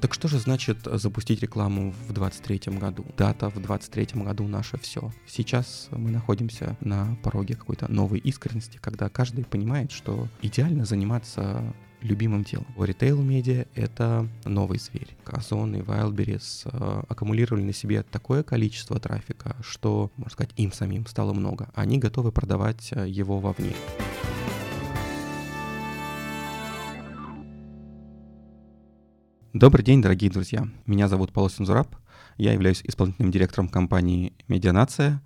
Так что же значит запустить рекламу в 2023 году? Дата в 2023 году наше все. Сейчас мы находимся на пороге какой-то новой искренности, когда каждый понимает, что идеально заниматься любимым делом. Ритейл-медиа — это новый зверь. Озон и Wildberries э, аккумулировали на себе такое количество трафика, что, можно сказать, им самим стало много. Они готовы продавать э, его вовне. Добрый день, дорогие друзья. Меня зовут Павел Сензураб. Я являюсь исполнительным директором компании «Медианация»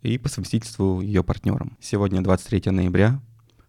и по совместительству ее партнером. Сегодня 23 ноября.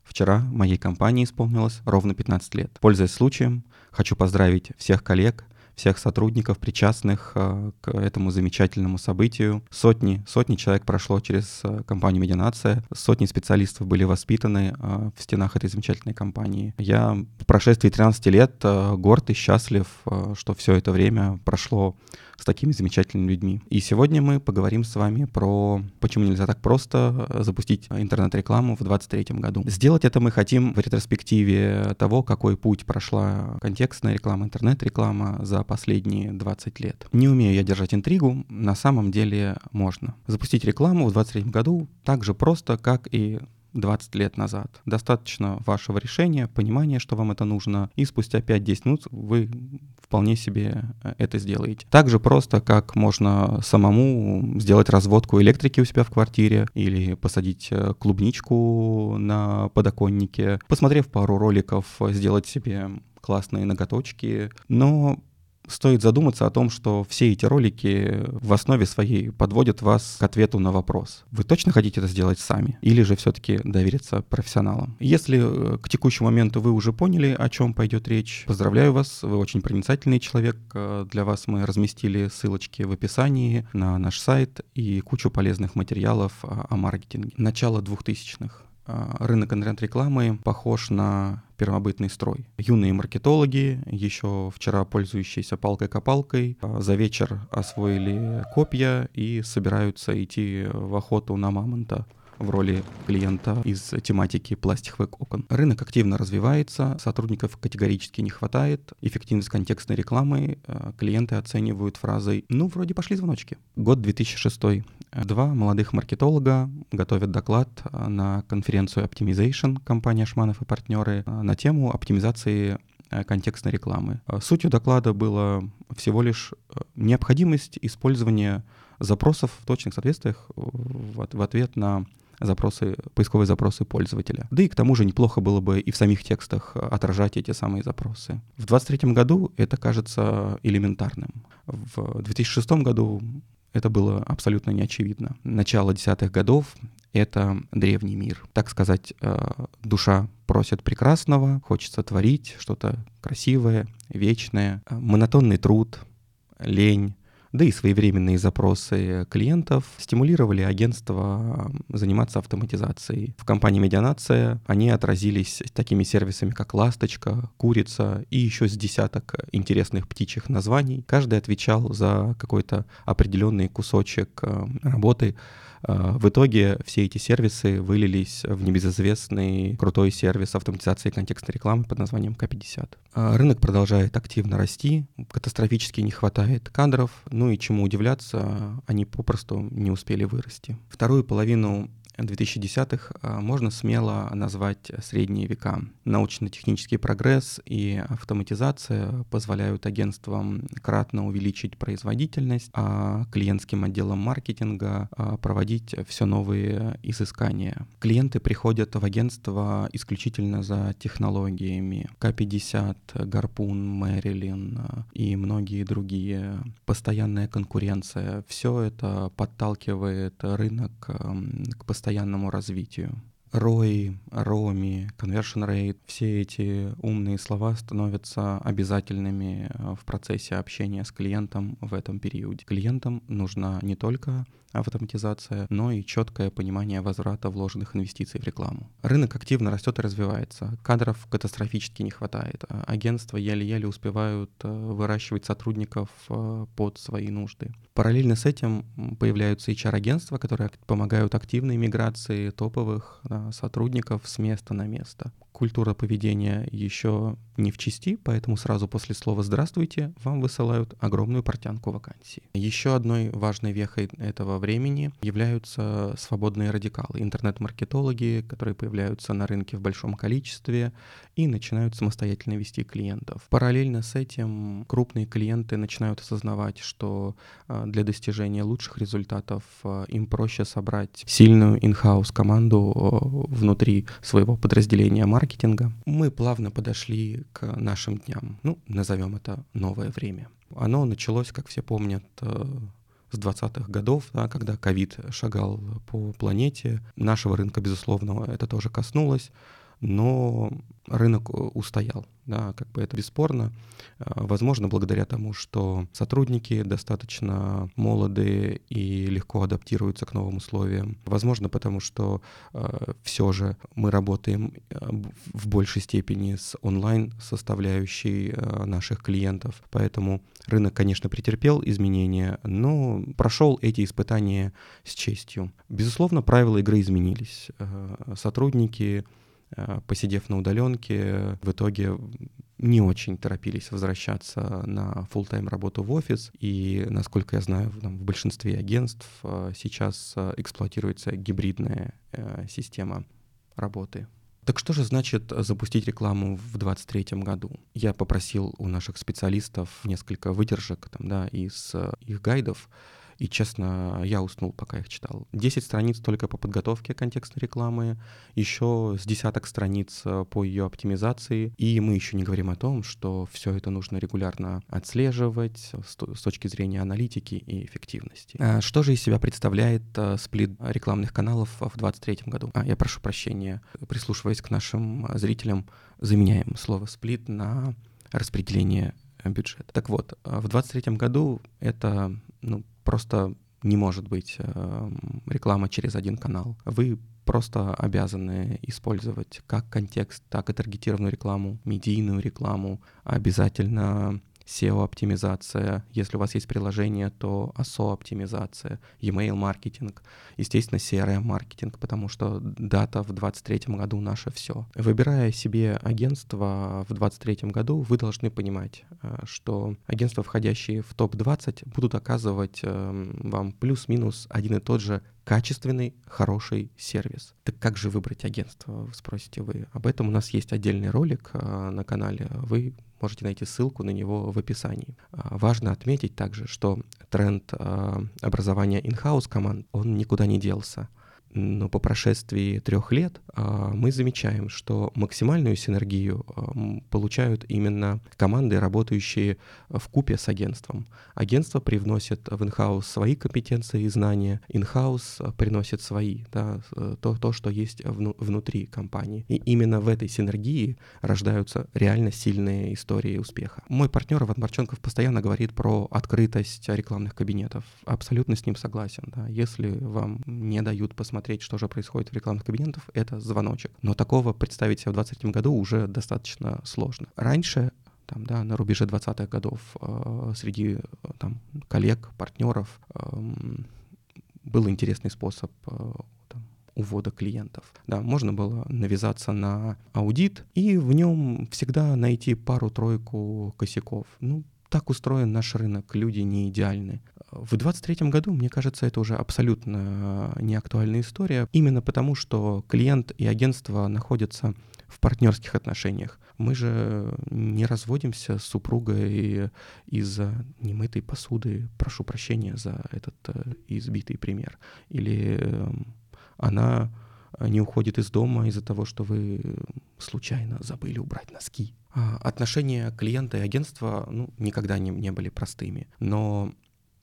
Вчера моей компании исполнилось ровно 15 лет. Пользуясь случаем, хочу поздравить всех коллег, всех сотрудников, причастных э, к этому замечательному событию. Сотни, сотни человек прошло через э, компанию «Медианация», сотни специалистов были воспитаны э, в стенах этой замечательной компании. Я в прошествии 13 лет горд и счастлив, что все это время прошло с такими замечательными людьми. И сегодня мы поговорим с вами про почему нельзя так просто запустить интернет-рекламу в 2023 году. Сделать это мы хотим в ретроспективе того, какой путь прошла контекстная реклама, интернет-реклама за последние 20 лет. Не умею я держать интригу, на самом деле можно. Запустить рекламу в 2023 году так же просто, как и 20 лет назад. Достаточно вашего решения, понимания, что вам это нужно, и спустя 5-10 минут вы вполне себе э, это сделаете. Так же просто, как можно самому сделать разводку электрики у себя в квартире или посадить э, клубничку на подоконнике, посмотрев пару роликов, сделать себе классные ноготочки, но стоит задуматься о том, что все эти ролики в основе своей подводят вас к ответу на вопрос. Вы точно хотите это сделать сами? Или же все-таки довериться профессионалам? Если э, к текущему моменту вы уже поняли, о чем пойдет речь, поздравляю вас, вы очень проницательный человек. Э, для вас мы разместили ссылочки в описании на наш сайт и кучу полезных материалов о маркетинге. Начало 2000-х. Э, рынок интернет-рекламы похож на первобытный строй. Юные маркетологи, еще вчера пользующиеся палкой-копалкой, э, за вечер освоили копья и собираются идти в охоту на мамонта в роли клиента из тематики пластиковых окон. Рынок активно развивается, сотрудников категорически не хватает, эффективность контекстной рекламы э, клиенты оценивают фразой «ну, вроде пошли звоночки». Год 2006. Два молодых маркетолога готовят доклад э, на конференцию Optimization компания Шманов и партнеры э, на тему оптимизации контекстной рекламы. Сутью доклада было всего лишь необходимость использования запросов в точных соответствиях в ответ на запросы, поисковые запросы пользователя. Да и к тому же неплохо было бы и в самих текстах отражать эти самые запросы. В 2023 году это кажется элементарным. В 2006 году это было абсолютно неочевидно. Начало десятых годов — это древний мир. Так сказать, э, душа просит прекрасного, хочется творить что-то красивое, вечное. Монотонный труд, лень, да и своевременные запросы клиентов стимулировали агентство заниматься автоматизацией. В компании «Медианация» они отразились такими сервисами, как «Ласточка», «Курица» и еще с десяток интересных птичьих названий. Каждый отвечал за какой-то определенный кусочек работы, в итоге все эти сервисы вылились в небезызвестный крутой сервис автоматизации контекстной рекламы под названием К50. А, рынок продолжает активно расти, катастрофически не хватает кадров, ну и чему удивляться, они попросту не успели вырасти. Вторую половину 2010-х а, можно смело назвать средние века. Научно-технический прогресс и автоматизация позволяют агентствам кратно увеличить производительность, а клиентским отделам маркетинга а, проводить все новые изыскания. Клиенты приходят в агентство исключительно за технологиями. К-50, Гарпун, Мэрилин а, и многие другие. Постоянная конкуренция. Все это подталкивает рынок к постоянному постоянному развитию. ROI, ROMI, Conversion Rate, все эти умные слова становятся обязательными э, в процессе общения с клиентом в этом периоде. Клиентам нужна не только автоматизация, но и четкое понимание возврата вложенных инвестиций в рекламу. Рынок активно растет и развивается. Кадров катастрофически не хватает. А агентства еле-еле успевают э, выращивать сотрудников э, под свои нужды. Параллельно с этим появляются HR-агентства, которые помогают активной миграции топовых сотрудников с места на место культура поведения еще не в части, поэтому сразу после слова «здравствуйте» вам высылают огромную портянку вакансий. Еще одной важной вехой этого времени являются свободные радикалы, интернет-маркетологи, которые появляются на рынке в большом количестве и начинают самостоятельно вести клиентов. Параллельно с этим крупные клиенты начинают осознавать, что а, для достижения лучших результатов а, им проще собрать сильную in-house команду внутри своего подразделения маркетинга. Мы плавно подошли к нашим дням. Ну, назовем это новое время. Оно началось, как все помнят, э, с 20-х годов, да, когда ковид шагал по планете. Нашего рынка, безусловно, это тоже коснулось но рынок э, устоял, да, как бы это бесспорно. А, возможно, благодаря тому, что сотрудники достаточно молодые и легко адаптируются к новым условиям. Возможно, потому что э, все же мы работаем э, в большей степени с онлайн составляющей э, наших клиентов, поэтому рынок, конечно, претерпел изменения, но прошел эти испытания с честью. Безусловно, правила игры изменились. Э, сотрудники Э, посидев на удаленке, в итоге не очень торопились возвращаться на full-time работу в офис. И, насколько я знаю, в, в большинстве агентств э, сейчас э, эксплуатируется гибридная система работы. Так что же значит запустить рекламу в 2023 году? Я попросил у наших специалистов несколько выдержек там, да, из их гайдов, и, честно, я уснул, пока их читал. 10 страниц только по подготовке контекстной рекламы, еще с десяток страниц э, по ее оптимизации. И мы еще не говорим о том, что все это нужно регулярно отслеживать с точки зрения аналитики и эффективности. А что же из себя представляет э, сплит рекламных каналов в 2023 году? А, я прошу прощения, прислушиваясь к нашим зрителям, заменяем слово «сплит» на распределение бюджета. Так вот, в 2023 году это ну, просто не может быть э, реклама через один канал. Вы просто обязаны использовать как контекст, так и таргетированную рекламу, медийную рекламу, обязательно SEO-оптимизация. Если у вас есть приложение, то ASO-оптимизация, e-mail-маркетинг, естественно, CRM-маркетинг, потому что дата в 2023 году наше все. Выбирая себе агентство в 2023 году, вы должны понимать, э, что агентства, входящие в топ-20, будут оказывать эм, вам плюс-минус один и тот же качественный, хороший сервис. Так как же выбрать агентство, спросите вы? Об этом у нас есть отдельный ролик э, на канале. Вы можете найти ссылку на него в описании. А, важно отметить также, что тренд а, образования in-house команд, он никуда не делся но по прошествии трех лет а, мы замечаем, что максимальную синергию а, получают именно команды, работающие в купе с агентством. Агентство привносит в инхаус свои компетенции и знания, инхаус приносит свои, да, то, то, что есть вну, внутри компании. И именно в этой синергии рождаются реально сильные истории успеха. Мой партнер Иван Марченков постоянно говорит про открытость рекламных кабинетов. Абсолютно с ним согласен. Да. Если вам не дают посмотреть посмотреть, что же происходит в рекламных кабинетах, это звоночек. Но такого представить себе в 2023 году уже достаточно сложно. Раньше там, да, на рубеже 20-х годов э, среди э, там, коллег, партнеров э, был интересный способ э, там, увода клиентов. Да, можно было навязаться на аудит и в нем всегда найти пару-тройку косяков. Ну, так устроен наш рынок, люди не идеальны. В 2023 году, мне кажется, это уже абсолютно неактуальная история, именно потому, что клиент и агентство находятся в партнерских отношениях. Мы же не разводимся с супругой из-за немытой посуды, прошу прощения за этот э, избитый пример. Или э, она не уходит из дома из-за того, что вы случайно забыли убрать носки. А отношения клиента и агентства ну, никогда не, не были простыми. Но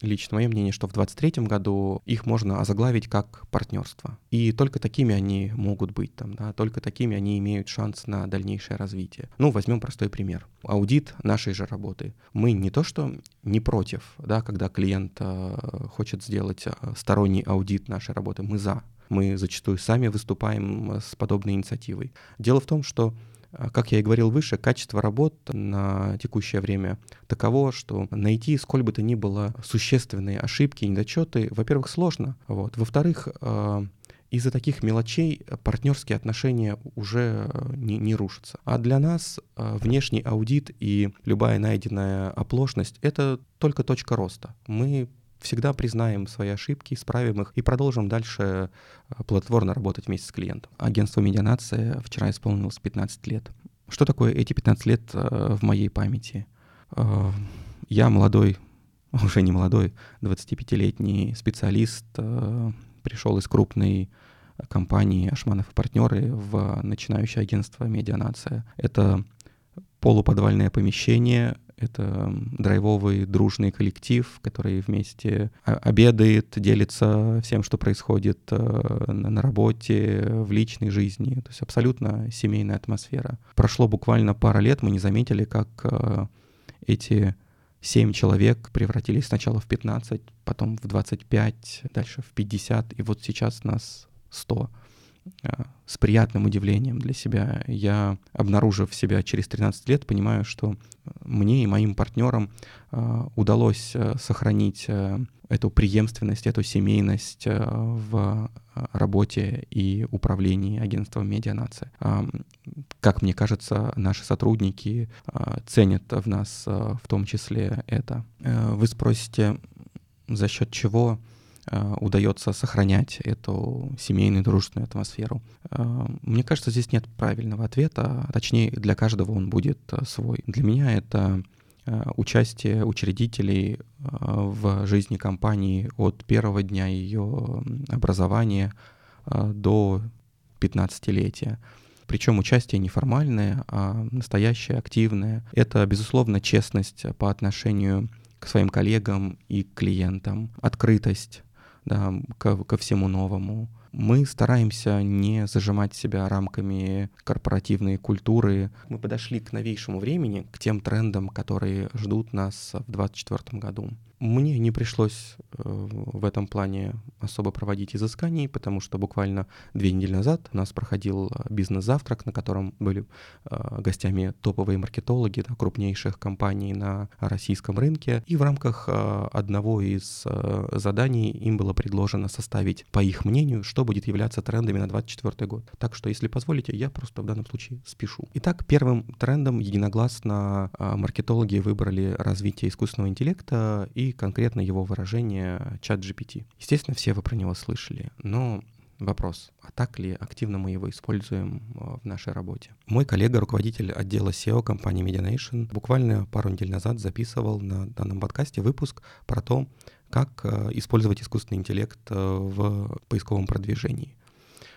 лично мое мнение, что в 2023 году их можно озаглавить как партнерство. И только такими они могут быть там, да, только такими они имеют шанс на дальнейшее развитие. Ну, возьмем простой пример. Аудит нашей же работы. Мы не то что не против, да, когда клиент э, хочет сделать э, сторонний аудит нашей работы, мы за. Мы зачастую сами выступаем с подобной инициативой. Дело в том, что а, как я и говорил выше, качество работ на текущее время таково, что найти сколь бы то ни было существенные ошибки, недочеты, во-первых, сложно. Вот. Во-вторых, а, из-за таких мелочей партнерские отношения уже не, не рушатся. А для нас внешний аудит и любая найденная оплошность — это только точка роста. Мы всегда признаем свои ошибки, исправим их и продолжим дальше плодотворно работать вместе с клиентом. Агентство «Медианация» вчера исполнилось 15 лет. Что такое эти 15 лет в моей памяти? Я молодой, уже не молодой, 25-летний специалист, пришел из крупной компании «Ашманов и партнеры» в начинающее агентство «Медианация». Это полуподвальное помещение, это драйвовый дружный коллектив, который вместе обедает, делится всем, что происходит э, на работе, в личной жизни. То есть абсолютно семейная атмосфера. Прошло буквально пара лет, мы не заметили, как э, эти семь человек превратились сначала в 15, потом в 25, дальше в 50, и вот сейчас нас 100. Э, с приятным удивлением для себя. Я, обнаружив себя через 13 лет, понимаю, что мне и моим партнерам э, удалось э, сохранить эту преемственность, эту семейность в работе и управлении агентством «Медианация». Как мне кажется, наши сотрудники ценят в нас в том числе это. Вы спросите, за счет чего удается сохранять эту семейную дружественную атмосферу. Э, мне кажется, здесь нет правильного ответа, точнее для каждого он будет э, свой. Для меня это участие учредителей в жизни компании от первого дня ее образования до 15-летия. Причем участие неформальное, а настоящее, активное. Это, безусловно, честность по отношению к своим коллегам и клиентам, открытость, да, ко, ко всему новому. Мы стараемся не зажимать себя рамками корпоративной культуры. Мы подошли к новейшему времени, к тем трендам, которые ждут нас в 2024 году. Мне не пришлось э, в этом плане особо проводить изысканий, потому что буквально две недели назад у нас проходил э, бизнес-завтрак, на котором были э, гостями топовые маркетологи да, крупнейших компаний на российском рынке. И в рамках одного из заданий им было предложено составить, по их мнению, что будет являться трендами на 2024 год. Так что, если позволите, я просто в данном случае спешу. Итак, первым трендом единогласно маркетологи выбрали развитие искусственного интеллекта и конкретно его выражение чат GPT. Естественно, все вы про него слышали, но Вопрос, а так ли активно мы его используем э, в нашей работе? Мой коллега, руководитель отдела SEO компании Medianation, буквально пару недель назад записывал на данном подкасте выпуск про то, как э, использовать искусственный интеллект э, в поисковом продвижении.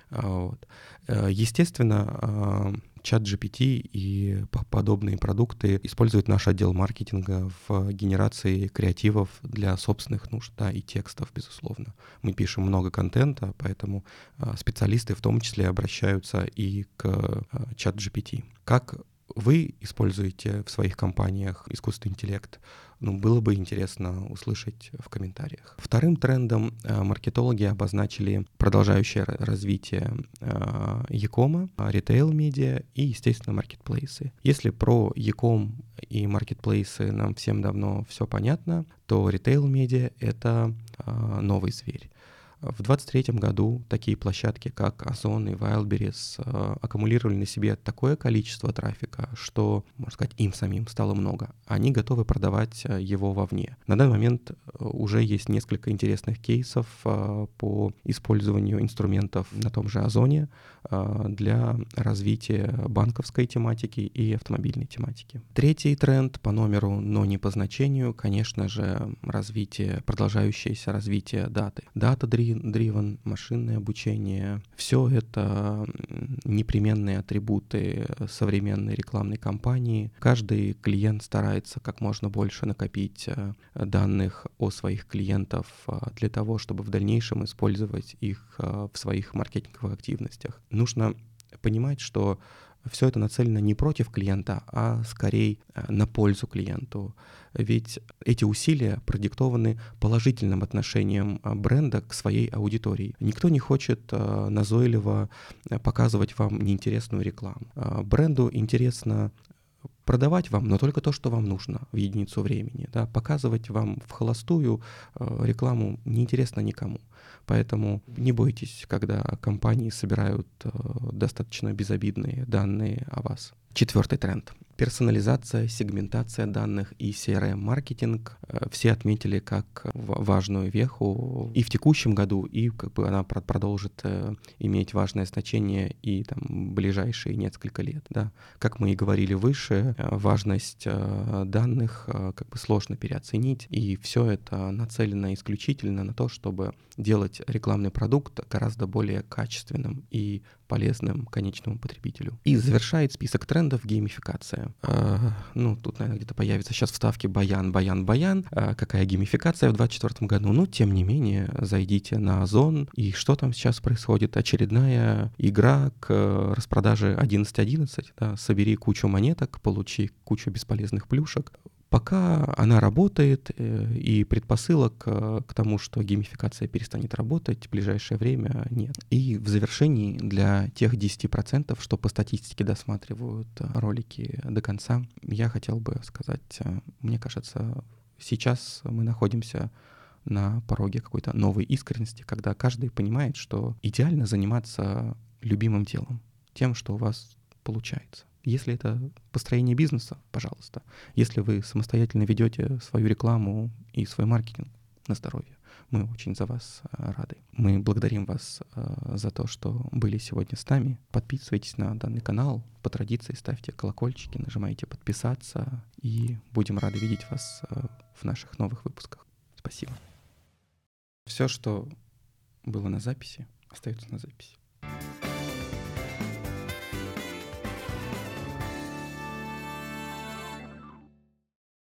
Вот. Естественно, чат GPT и подобные продукты использует наш отдел маркетинга в генерации креативов для собственных нужд, да, и текстов, безусловно. Мы пишем много контента, поэтому а, специалисты в том числе обращаются и к а, чат GPT. Как вы используете в своих компаниях искусственный интеллект? Ну, было бы интересно услышать в комментариях. Вторым трендом э, маркетологи обозначили продолжающее развитие э, Якома, ритейл-медиа и, естественно, маркетплейсы. Если про Яком и маркетплейсы нам всем давно все понятно, то ритейл-медиа — это э, новый зверь. В 2023 году такие площадки, как Озон и Wildberries, э, аккумулировали на себе такое количество трафика, что, можно сказать, им самим стало много. Они готовы продавать э, его вовне. На данный момент э, уже есть несколько интересных кейсов по использованию инструментов на том же Озоне для развития банковской тематики и автомобильной тематики. Третий тренд по номеру, но не по значению, конечно же, развитие, продолжающееся развитие даты. Дата-driven driven, машинное обучение. Все это непременные атрибуты современной рекламной кампании. Каждый клиент старается как можно больше накопить э, данных о своих клиентов э, для того, чтобы в дальнейшем использовать их э, в своих маркетинговых активностях. Нужно понимать, что все это нацелено не против клиента, а скорее э, на пользу клиенту. Ведь эти усилия продиктованы положительным отношением э, бренда к своей аудитории. Никто не хочет э, назойливо показывать вам неинтересную рекламу. Бренду интересно продавать вам, но только то, что вам нужно в единицу времени. Да? Показывать вам в холостую э, рекламу неинтересно никому. Поэтому не бойтесь, когда компании собирают э, достаточно безобидные данные о вас. Четвертый тренд персонализация, сегментация данных и CRM-маркетинг э, все отметили как важную веху и в текущем году, и как бы она продолжит э, иметь важное значение и там ближайшие несколько лет. Да. Как мы и говорили выше, э, важность данных как бы сложно переоценить, и все это нацелено исключительно на то, чтобы делать рекламный продукт гораздо более качественным и полезным конечному потребителю. И завершает список трендов геймификация. Э, ну, тут, наверное, где-то появится сейчас вставки баян, баян, баян. Э, какая геймификация в 2024 году? Ну, тем не менее, зайдите на Озон, и что там сейчас происходит? Очередная игра к распродаже 11.11, да, собери кучу монеток, получи кучу бесполезных плюшек. Пока она работает, э, и предпосылок э, к тому, что геймификация перестанет работать в ближайшее время, нет. И в завершении для тех 10%, что по статистике досматривают ролики до конца, я хотел бы сказать, э, мне кажется, сейчас мы находимся на пороге какой-то новой искренности, когда каждый понимает, что идеально заниматься любимым делом, тем, что у вас получается. Если это построение бизнеса, пожалуйста. Если вы самостоятельно ведете свою рекламу и свой маркетинг на здоровье, мы очень за вас э, рады. Мы благодарим вас э, за то, что были сегодня с нами. Подписывайтесь на данный канал. По традиции ставьте колокольчики, нажимайте подписаться. И будем рады видеть вас э, в наших новых выпусках. Спасибо. Все, что было на записи, остается на записи.